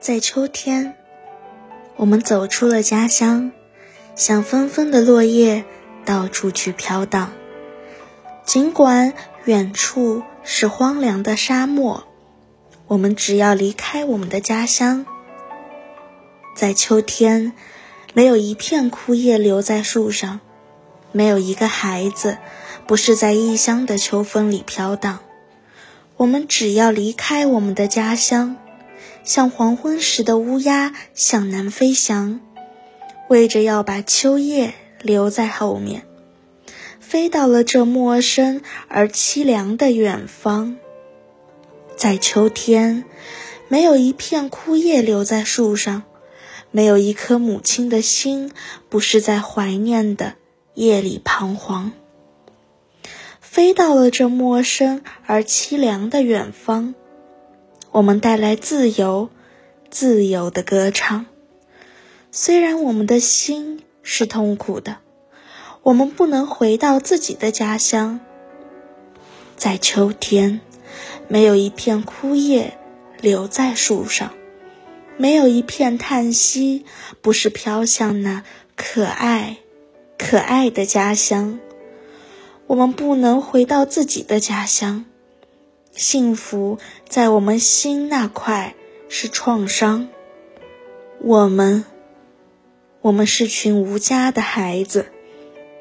在秋天，我们走出了家乡，像纷纷的落叶，到处去飘荡。尽管远处是荒凉的沙漠，我们只要离开我们的家乡。在秋天，没有一片枯叶留在树上，没有一个孩子不是在异乡的秋风里飘荡。我们只要离开我们的家乡。像黄昏时的乌鸦向南飞翔，为着要把秋叶留在后面，飞到了这陌生而凄凉的远方。在秋天，没有一片枯叶留在树上，没有一颗母亲的心不是在怀念的夜里彷徨。飞到了这陌生而凄凉的远方。我们带来自由，自由的歌唱。虽然我们的心是痛苦的，我们不能回到自己的家乡。在秋天，没有一片枯叶留在树上，没有一片叹息不是飘向那可爱、可爱的家乡。我们不能回到自己的家乡。幸福在我们心那块是创伤。我们，我们是群无家的孩子，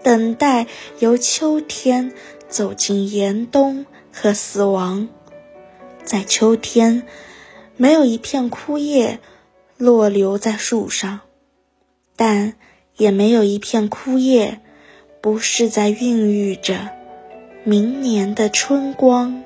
等待由秋天走进严冬和死亡。在秋天，没有一片枯叶落留在树上，但也没有一片枯叶不是在孕育着明年的春光。